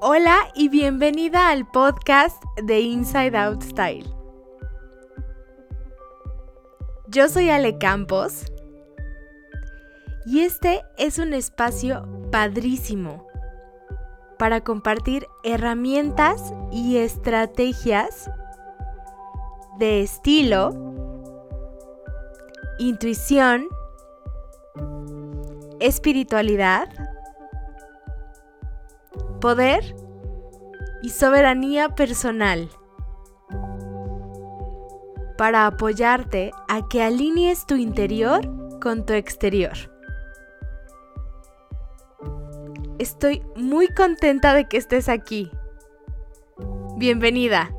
Hola y bienvenida al podcast de Inside Out Style. Yo soy Ale Campos y este es un espacio padrísimo para compartir herramientas y estrategias de estilo, intuición, espiritualidad, poder y soberanía personal para apoyarte a que alinees tu interior con tu exterior. Estoy muy contenta de que estés aquí. Bienvenida.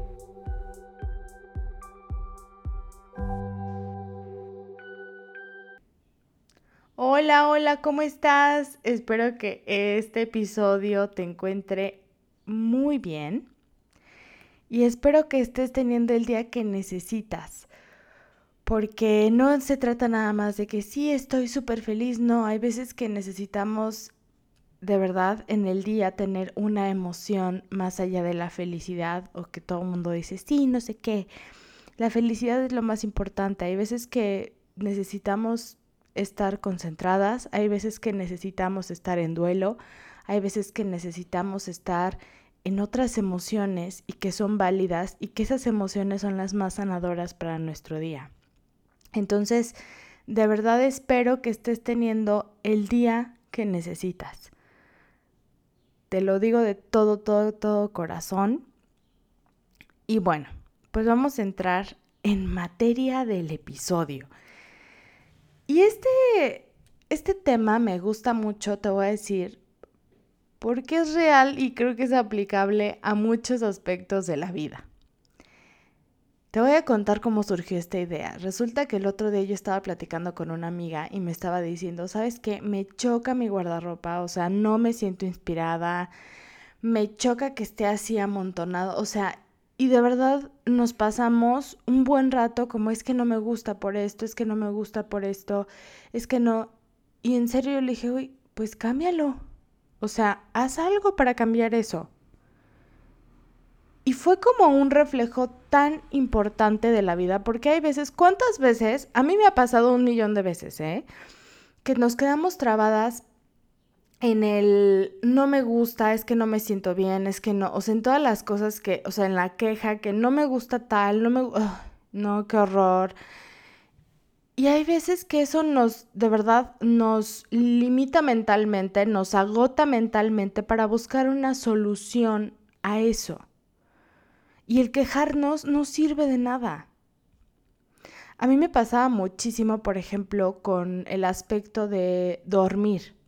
Hola, hola, ¿cómo estás? Espero que este episodio te encuentre muy bien y espero que estés teniendo el día que necesitas. Porque no se trata nada más de que sí, estoy súper feliz, no, hay veces que necesitamos de verdad en el día tener una emoción más allá de la felicidad o que todo el mundo dice, sí, no sé qué. La felicidad es lo más importante. Hay veces que necesitamos estar concentradas, hay veces que necesitamos estar en duelo, hay veces que necesitamos estar en otras emociones y que son válidas y que esas emociones son las más sanadoras para nuestro día. Entonces, de verdad espero que estés teniendo el día que necesitas. Te lo digo de todo, todo, todo corazón. Y bueno, pues vamos a entrar en materia del episodio. Y este, este tema me gusta mucho, te voy a decir, porque es real y creo que es aplicable a muchos aspectos de la vida. Te voy a contar cómo surgió esta idea. Resulta que el otro día yo estaba platicando con una amiga y me estaba diciendo, ¿sabes qué? Me choca mi guardarropa, o sea, no me siento inspirada, me choca que esté así amontonado, o sea, y de verdad nos pasamos un buen rato como es que no me gusta por esto, es que no me gusta por esto, es que no. Y en serio yo le dije, uy, pues cámbialo. O sea, haz algo para cambiar eso. Y fue como un reflejo tan importante de la vida, porque hay veces, ¿cuántas veces? A mí me ha pasado un millón de veces, ¿eh? Que nos quedamos trabadas en el no me gusta, es que no me siento bien, es que no, o sea, en todas las cosas que, o sea, en la queja, que no me gusta tal, no me, no, qué horror. Y hay veces que eso nos, de verdad, nos limita mentalmente, nos agota mentalmente para buscar una solución a eso. Y el quejarnos no sirve de nada. A mí me pasaba muchísimo, por ejemplo, con el aspecto de dormir.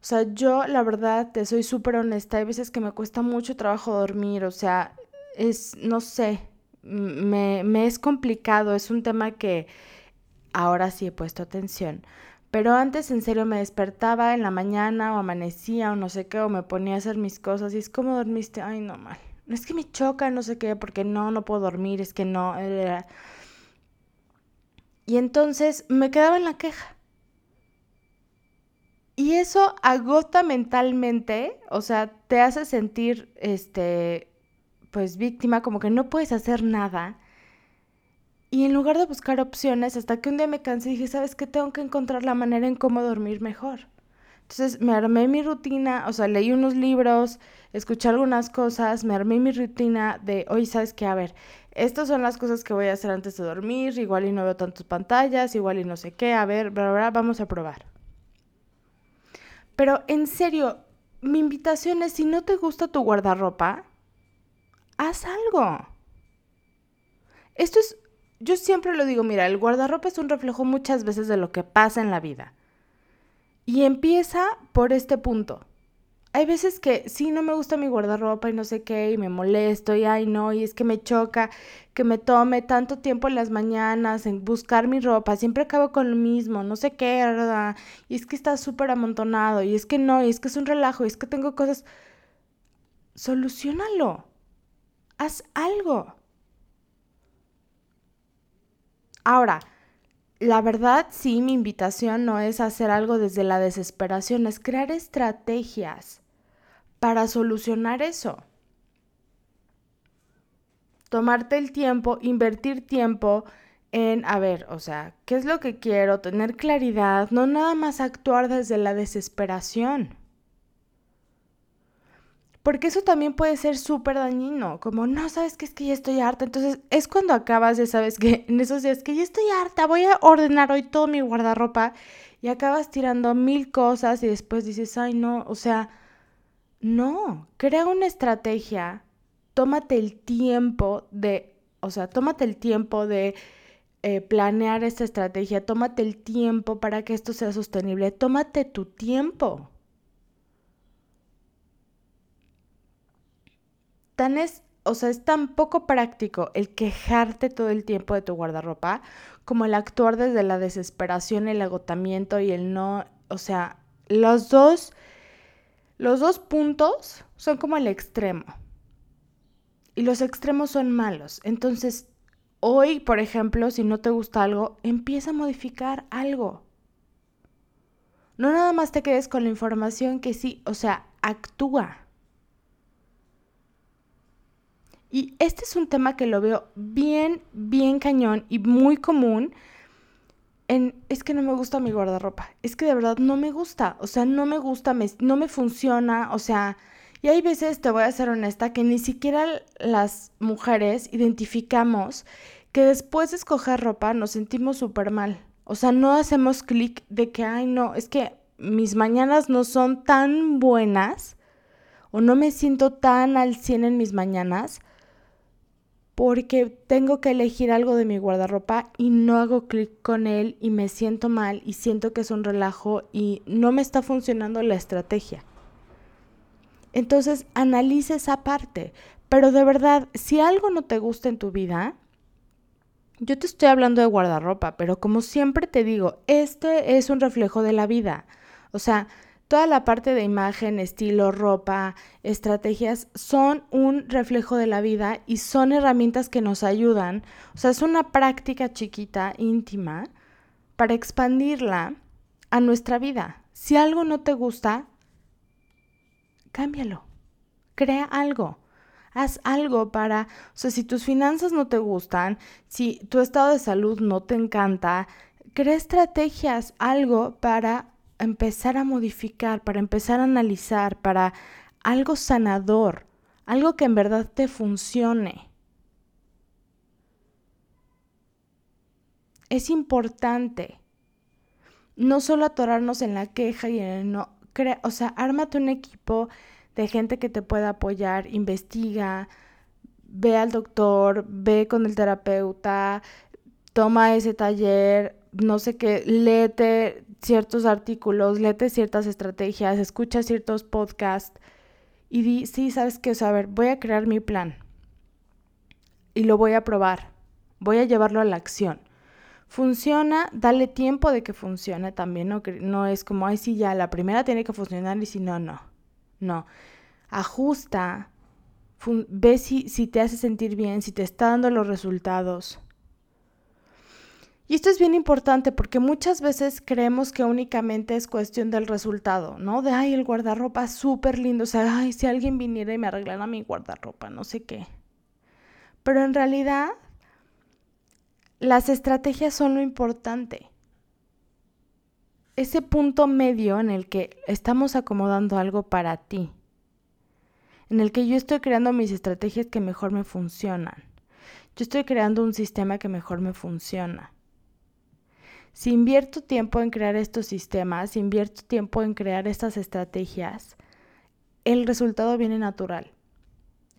O sea, yo la verdad te soy súper honesta, hay veces que me cuesta mucho trabajo dormir, o sea, es, no sé, me, me es complicado, es un tema que ahora sí he puesto atención. Pero antes en serio me despertaba en la mañana o amanecía o no sé qué, o me ponía a hacer mis cosas y es como dormiste, ay no mal. Es que me choca, no sé qué, porque no, no puedo dormir, es que no. Eh, y entonces me quedaba en la queja. Y eso agota mentalmente, o sea, te hace sentir, este, pues víctima, como que no puedes hacer nada. Y en lugar de buscar opciones, hasta que un día me cansé y dije, ¿sabes qué? Tengo que encontrar la manera en cómo dormir mejor. Entonces me armé mi rutina, o sea, leí unos libros, escuché algunas cosas, me armé mi rutina de, oye, ¿sabes qué? A ver, estas son las cosas que voy a hacer antes de dormir, igual y no veo tantas pantallas, igual y no sé qué, a ver, bla, bla, vamos a probar. Pero en serio, mi invitación es, si no te gusta tu guardarropa, haz algo. Esto es, yo siempre lo digo, mira, el guardarropa es un reflejo muchas veces de lo que pasa en la vida. Y empieza por este punto hay veces que sí no me gusta mi guardarropa y no sé qué, y me molesto, y ay no, y es que me choca que me tome tanto tiempo en las mañanas en buscar mi ropa, siempre acabo con lo mismo, no sé qué, ¿verdad? y es que está súper amontonado, y es que no, y es que es un relajo, y es que tengo cosas. Solucionalo. Haz algo. Ahora, la verdad, sí, mi invitación no es hacer algo desde la desesperación, es crear estrategias para solucionar eso. Tomarte el tiempo, invertir tiempo en, a ver, o sea, ¿qué es lo que quiero? Tener claridad, no nada más actuar desde la desesperación. Porque eso también puede ser súper dañino, como, no, sabes que es que ya estoy harta. Entonces es cuando acabas de, sabes que en esos días que ya estoy harta, voy a ordenar hoy todo mi guardarropa y acabas tirando mil cosas y después dices, ay, no, o sea, no, crea una estrategia, tómate el tiempo de, o sea, tómate el tiempo de eh, planear esta estrategia, tómate el tiempo para que esto sea sostenible, tómate tu tiempo. tan es, o sea, es tan poco práctico el quejarte todo el tiempo de tu guardarropa como el actuar desde la desesperación, el agotamiento y el no, o sea, los dos, los dos puntos son como el extremo. Y los extremos son malos. Entonces, hoy, por ejemplo, si no te gusta algo, empieza a modificar algo. No nada más te quedes con la información que sí, o sea, actúa. Y este es un tema que lo veo bien, bien cañón y muy común. Es que no me gusta mi guardarropa. Es que de verdad no me gusta. O sea, no me gusta, no me funciona. O sea, y hay veces, te voy a ser honesta, que ni siquiera las mujeres identificamos que después de escoger ropa nos sentimos súper mal. O sea, no hacemos clic de que, ay, no, es que mis mañanas no son tan buenas o no me siento tan al 100 en mis mañanas porque tengo que elegir algo de mi guardarropa y no hago clic con él y me siento mal y siento que es un relajo y no me está funcionando la estrategia. Entonces, analice esa parte. Pero de verdad, si algo no te gusta en tu vida, yo te estoy hablando de guardarropa, pero como siempre te digo, este es un reflejo de la vida. O sea, Toda la parte de imagen, estilo, ropa, estrategias son un reflejo de la vida y son herramientas que nos ayudan. O sea, es una práctica chiquita, íntima, para expandirla a nuestra vida. Si algo no te gusta, cámbialo. Crea algo. Haz algo para, o sea, si tus finanzas no te gustan, si tu estado de salud no te encanta, crea estrategias, algo para empezar a modificar, para empezar a analizar, para algo sanador, algo que en verdad te funcione. Es importante no solo atorarnos en la queja y en el no, o sea, ármate un equipo de gente que te pueda apoyar, investiga, ve al doctor, ve con el terapeuta, toma ese taller, no sé qué, léete ciertos artículos, léete ciertas estrategias, escucha ciertos podcasts y di, sí, sabes qué, o a ver, voy a crear mi plan y lo voy a probar, voy a llevarlo a la acción. Funciona, dale tiempo de que funcione también, no, no es como, ay, sí, ya, la primera tiene que funcionar y si no, no. No, ajusta, ve si, si te hace sentir bien, si te está dando los resultados. Y esto es bien importante porque muchas veces creemos que únicamente es cuestión del resultado, ¿no? De, ay, el guardarropa súper lindo, o sea, ay, si alguien viniera y me arreglara mi guardarropa, no sé qué. Pero en realidad, las estrategias son lo importante. Ese punto medio en el que estamos acomodando algo para ti, en el que yo estoy creando mis estrategias que mejor me funcionan. Yo estoy creando un sistema que mejor me funciona. Si invierto tiempo en crear estos sistemas, si invierto tiempo en crear estas estrategias, el resultado viene natural.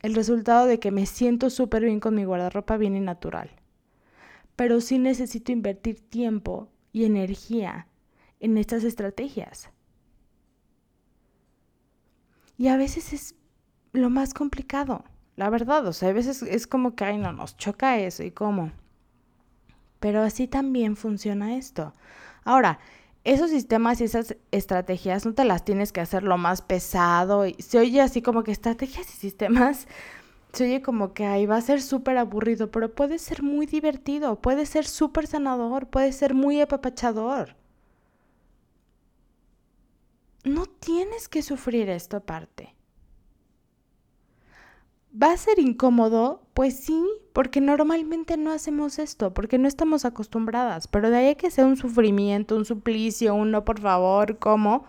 El resultado de que me siento súper bien con mi guardarropa viene natural. Pero sí necesito invertir tiempo y energía en estas estrategias. Y a veces es lo más complicado, la verdad. O sea, a veces es como que, ay, no, nos choca eso y cómo. Pero así también funciona esto. Ahora, esos sistemas y esas estrategias no te las tienes que hacer lo más pesado. Y se oye así como que estrategias y sistemas, se oye como que ahí va a ser súper aburrido, pero puede ser muy divertido, puede ser súper sanador, puede ser muy apapachador. No tienes que sufrir esto aparte. ¿Va a ser incómodo? Pues sí, porque normalmente no hacemos esto, porque no estamos acostumbradas, pero de ahí que sea un sufrimiento, un suplicio, un no, por favor, ¿cómo?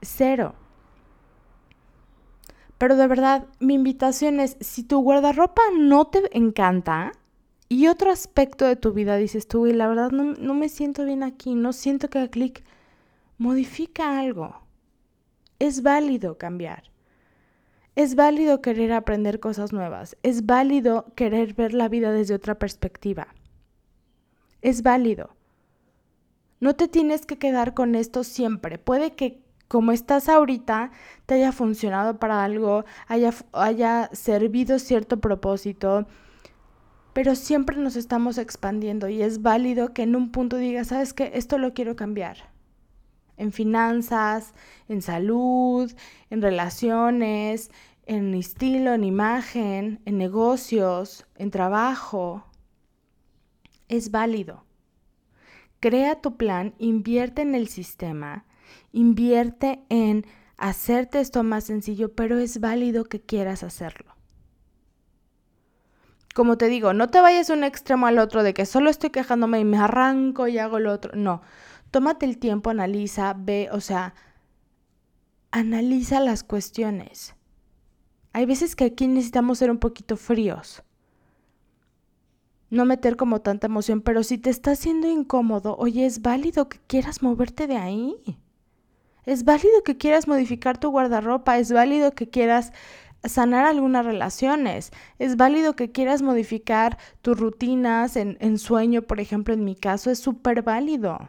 Cero. Pero de verdad, mi invitación es, si tu guardarropa no te encanta y otro aspecto de tu vida dices tú, y la verdad no, no me siento bien aquí, no siento que haga clic, modifica algo. Es válido cambiar. Es válido querer aprender cosas nuevas. Es válido querer ver la vida desde otra perspectiva. Es válido. No te tienes que quedar con esto siempre. Puede que como estás ahorita, te haya funcionado para algo, haya, servido cierto propósito, pero siempre nos estamos expandiendo y es válido que en un punto digas, ¿sabes qué? Esto lo quiero cambiar. En finanzas, en salud, en relaciones, en estilo, en imagen, en negocios, en trabajo. Es válido. Crea tu plan, invierte en el sistema Invierte en hacerte esto más sencillo, pero es válido que quieras hacerlo. Como te digo, no te vayas de un extremo al otro de que solo estoy quejándome y me arranco y hago lo otro. No, tómate el tiempo, analiza, ve, o sea, analiza las cuestiones. Hay veces que aquí necesitamos ser un poquito fríos. No meter como tanta emoción, pero si te está haciendo incómodo, oye, es válido que quieras moverte de ahí. Es válido que quieras modificar tu guardarropa, es válido que quieras sanar algunas relaciones, es válido que quieras modificar tus rutinas en, en sueño, por ejemplo, en mi caso, es súper válido.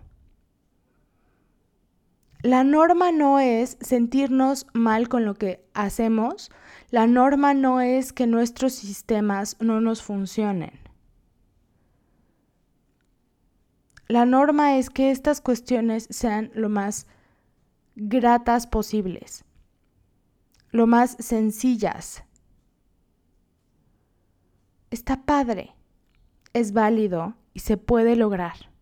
La norma no es sentirnos mal con lo que hacemos, la norma no es que nuestros sistemas no nos funcionen. La norma es que estas cuestiones sean lo más gratas posibles, lo más sencillas. Está padre, es válido y se puede lograr.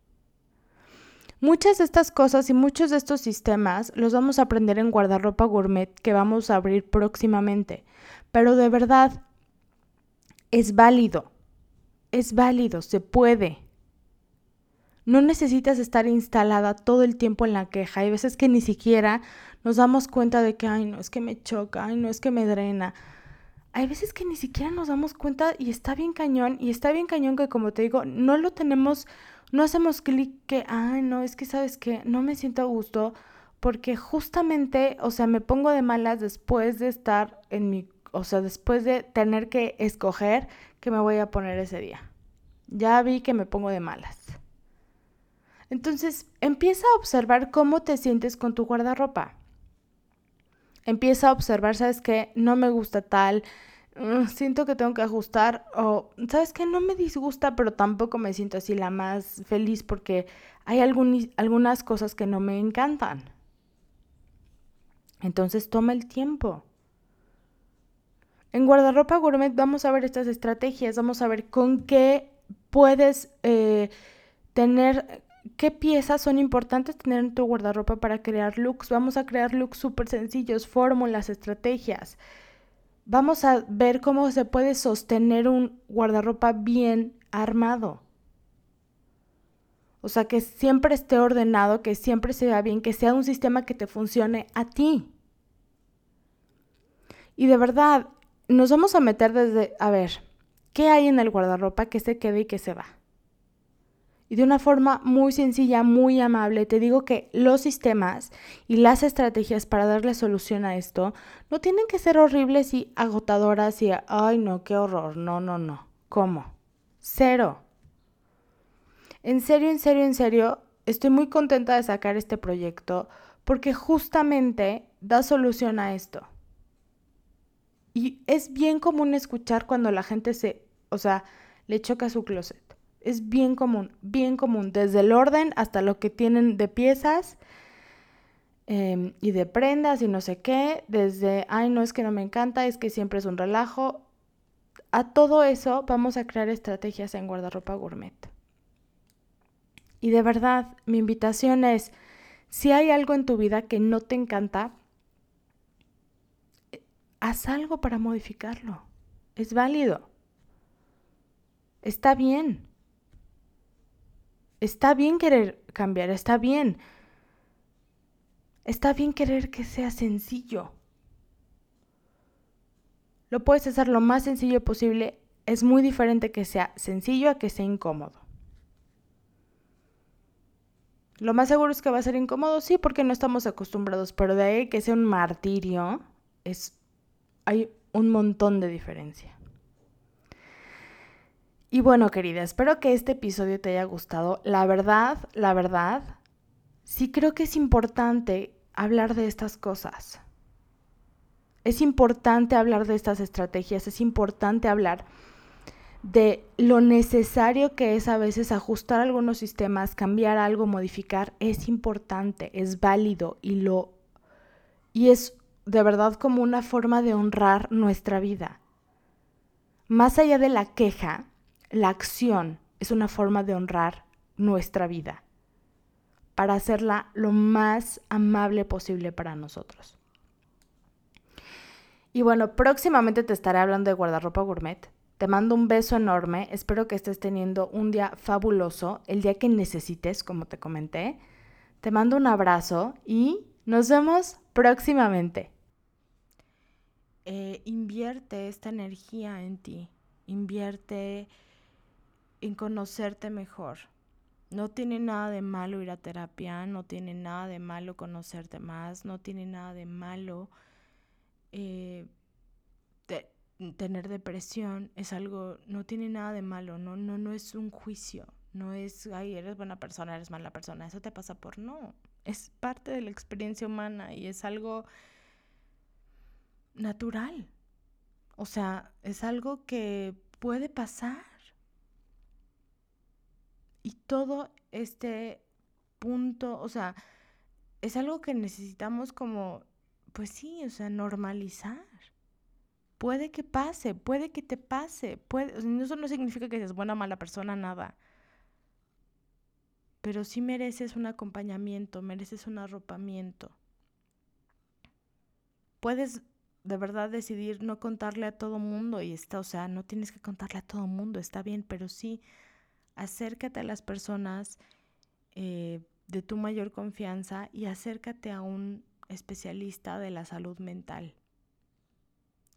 Muchas de estas cosas y muchos de estos sistemas los vamos a aprender en Guardarropa Gourmet que vamos a abrir próximamente, pero de verdad es válido, es válido, se puede. No necesitas estar instalada todo el tiempo en la queja. Hay veces que ni siquiera nos damos cuenta de que, ay, no es que me choca, ay, no es que me drena. Hay veces que ni siquiera nos damos cuenta y está bien cañón, y está bien cañón que, como te digo, no lo tenemos, no hacemos clic que, ay, no, es que sabes que no me siento a gusto, porque justamente, o sea, me pongo de malas después de estar en mi, o sea, después de tener que escoger qué me voy a poner ese día. Ya vi que me pongo de malas. Entonces, empieza a observar cómo te sientes con tu guardarropa. Empieza a observar, ¿sabes qué? No me gusta tal, siento que tengo que ajustar o, ¿sabes qué? No me disgusta, pero tampoco me siento así la más feliz porque hay algunas cosas que no me encantan. Entonces, toma el tiempo. En guardarropa gourmet vamos a ver estas estrategias, vamos a ver con qué puedes eh, tener ¿Qué piezas son importantes tener en tu guardarropa para crear looks? Vamos a crear looks súper sencillos, fórmulas, estrategias. Vamos a ver cómo se puede sostener un guardarropa bien armado. O sea, que siempre esté ordenado, que siempre se vea bien, que sea un sistema que te funcione a ti. Y de verdad, nos vamos a meter desde, a ver, ¿qué hay en el guardarropa que se quede y que se va? Y de una forma muy sencilla, muy amable, te digo que los sistemas y las estrategias para darle solución a esto no tienen que ser horribles y agotadoras y, ay no, qué horror, no, no, no. ¿Cómo? Cero. En serio, en serio, en serio, estoy muy contenta de sacar este proyecto porque justamente da solución a esto. Y es bien común escuchar cuando la gente se, o sea, le choca su closet. Es bien común, bien común, desde el orden hasta lo que tienen de piezas em, y de prendas y no sé qué, desde, ay, no es que no me encanta, es que siempre es un relajo. A todo eso vamos a crear estrategias en guardarropa gourmet. Y de verdad, mi invitación es, si hay algo en tu vida que no te encanta, haz algo para modificarlo. es válido. Está bien. Está bien querer cambiar, está bien. Está bien querer que sea sencillo. Lo puedes hacer lo más sencillo posible. Es muy diferente que sea sencillo a que sea incómodo. Lo más seguro es que va a ser incómodo, sí, porque no estamos acostumbrados, pero de ahí que sea un martirio, es, hay un montón de diferencia. Y bueno, querida, espero que este episodio te haya gustado. La verdad, la verdad, sí creo que es importante hablar de estas cosas. Es importante hablar de estas estrategias, es importante hablar de lo necesario que es a veces ajustar algunos sistemas, cambiar algo, modificar, es importante, es válido y lo y es de verdad como una forma de honrar nuestra vida. Más allá de la queja, la acción es una forma de honrar nuestra vida para hacerla lo más amable posible para nosotros. Y bueno, próximamente te estaré hablando de guardarropa gourmet. Te mando un beso enorme. Espero que estés teniendo un día fabuloso, el día que necesites, como te comenté. Te mando un abrazo y nos vemos próximamente. Eh, invierte esta energía en ti. Invierte en conocerte mejor. No tiene nada de malo ir a terapia, no tiene nada de malo conocerte más, no tiene nada de malo eh, tener depresión, es algo, no tiene nada de malo, no, no, no es un juicio, no es, ay, eres buena persona, eres mala persona, eso te pasa por no, es parte de la experiencia humana y es algo natural. O sea, es algo que puede pasar. Y todo este punto, o sea, es algo que necesitamos como, pues sí, o sea, normalizar. Puede que pase, puede que te pase, puede, eso no significa que seas buena o mala persona, nada. Pero sí mereces un acompañamiento, mereces un arropamiento. Puedes de verdad decidir no contarle a todo mundo y está, o sea, no tienes que contarle a todo mundo, está bien, pero sí acércate a las personas eh, de tu mayor confianza y acércate a un especialista de la salud mental.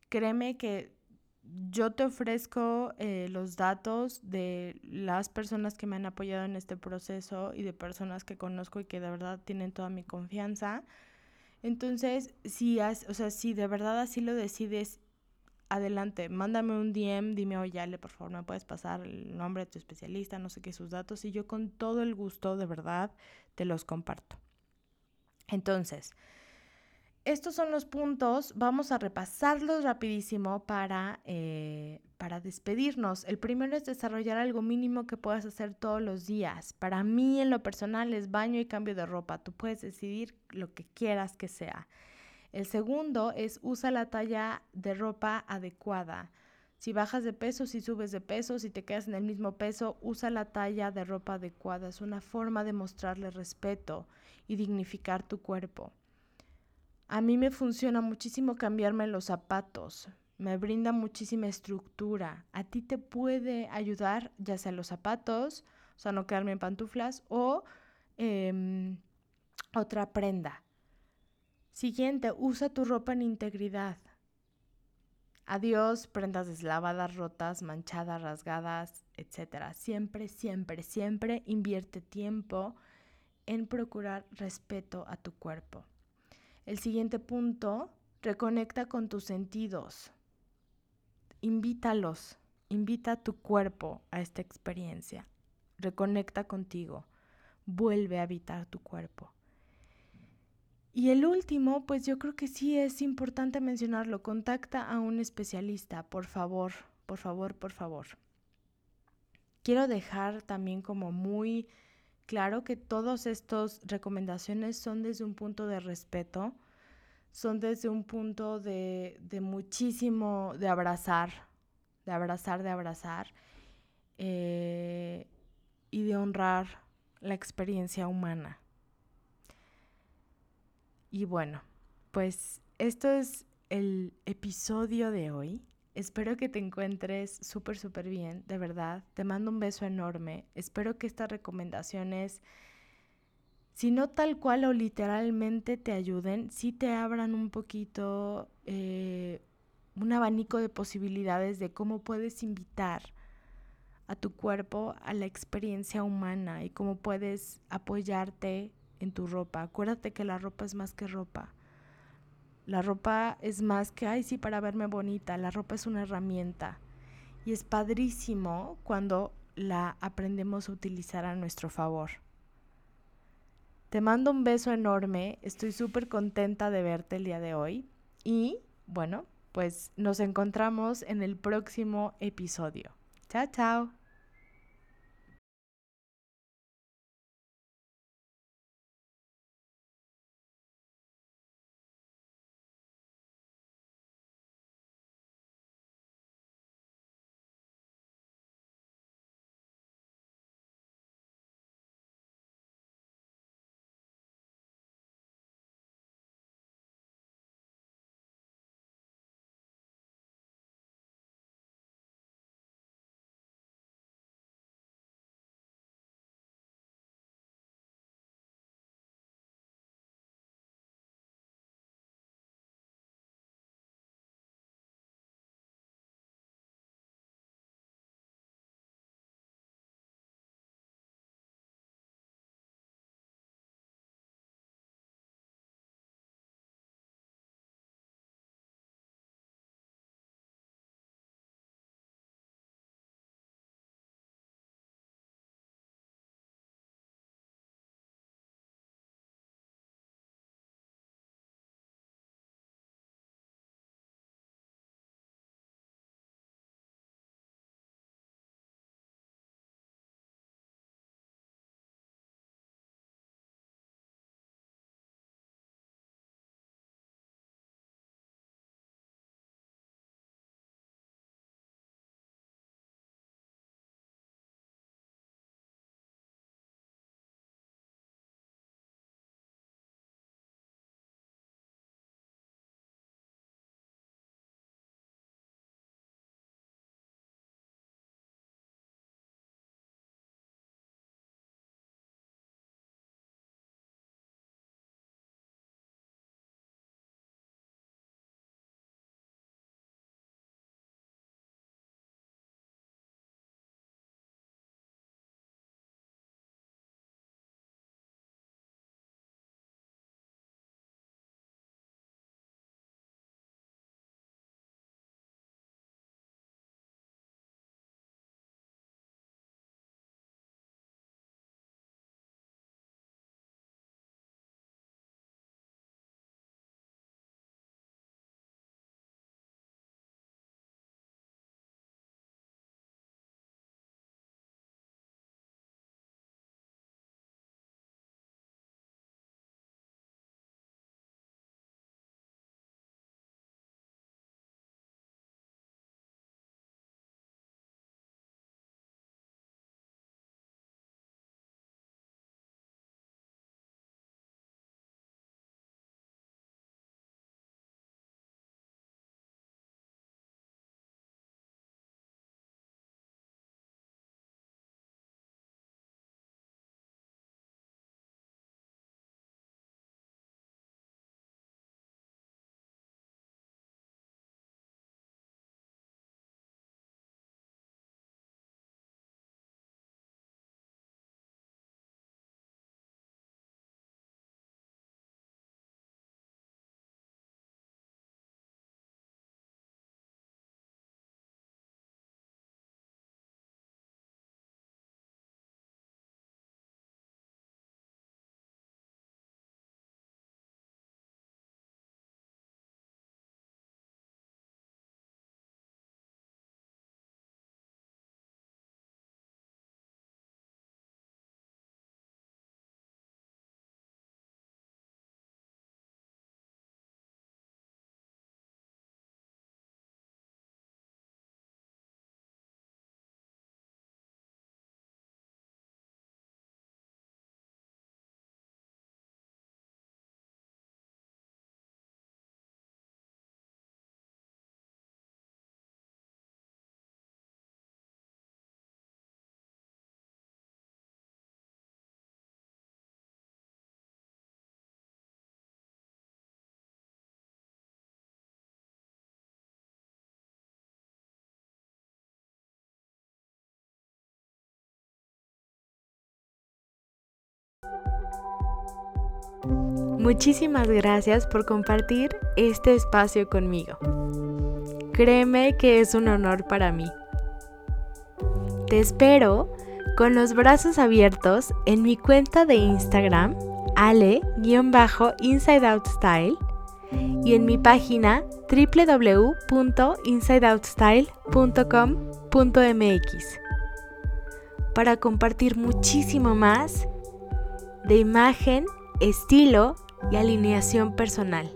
Créeme que yo te ofrezco eh, los datos de las personas que me han apoyado en este proceso y de personas que conozco y que de verdad tienen toda mi confianza. Entonces, si, o sea, si de verdad así lo decides adelante, mándame un DM, dime, oye, Ale, por favor, me puedes pasar el nombre de tu especialista, no sé qué, sus datos, y yo con todo el gusto, de verdad, te los comparto. Entonces, estos son los puntos, vamos a repasarlos rapidísimo para, eh, para despedirnos. El primero es desarrollar algo mínimo que puedas hacer todos los días. Para mí en lo personal es baño y cambio de ropa. Tú puedes decidir lo que quieras que sea. El segundo es usa la talla de ropa adecuada. Si bajas de peso, si subes de peso, si te quedas en el mismo peso, usa la talla de ropa adecuada. Es una forma de mostrarle respeto y dignificar tu cuerpo. A mí me funciona muchísimo cambiarme los zapatos. Me brinda muchísima estructura. A ti te puede ayudar, ya sea los zapatos, o sea, no quedarme en pantuflas, o em, otra prenda. Siguiente, usa tu ropa en integridad. Adiós, prendas deslavadas, rotas, manchadas, rasgadas, etc. Siempre, siempre, siempre invierte tiempo en procurar respeto a tu cuerpo. El siguiente punto, reconecta con tus sentidos. Invítalos, invita a tu cuerpo a esta experiencia. Reconecta contigo, vuelve a habitar tu cuerpo. Y el último, pues yo creo que sí es importante mencionarlo, contacta a un especialista, por favor, por favor, por favor. Quiero dejar también como muy claro que todas estas recomendaciones son desde un punto de respeto, son desde un punto de, muchísimo, de abrazar, de abrazar, de abrazar, eh, y de honrar la experiencia humana. Y bueno, pues esto es el episodio de hoy. Espero que te encuentres súper, súper bien, de verdad. Te mando un beso enorme. Espero que estas recomendaciones, si no tal cual o literalmente te ayuden, sí te abran un poquito eh, un abanico de posibilidades de cómo puedes invitar a tu cuerpo a la experiencia humana y cómo puedes apoyarte en tu ropa. Acuérdate que la ropa es más que ropa la ropa es más que, ay, sí, para verme bonita. La ropa es una herramienta. Y es padrísimo cuando la aprendemos a utilizar a nuestro favor. Te mando un beso enorme. Estoy súper contenta de verte el día de hoy. Y bueno, pues nos encontramos en el próximo episodio. Chao, chao. Muchísimas gracias por compartir este espacio conmigo. Créeme que es un honor para mí. Te espero con los brazos abiertos en mi cuenta de Instagram, ale-insideoutstyle, y en mi página www.insideoutstyle.com.mx para compartir muchísimo más de imagen, estilo y alineación personal.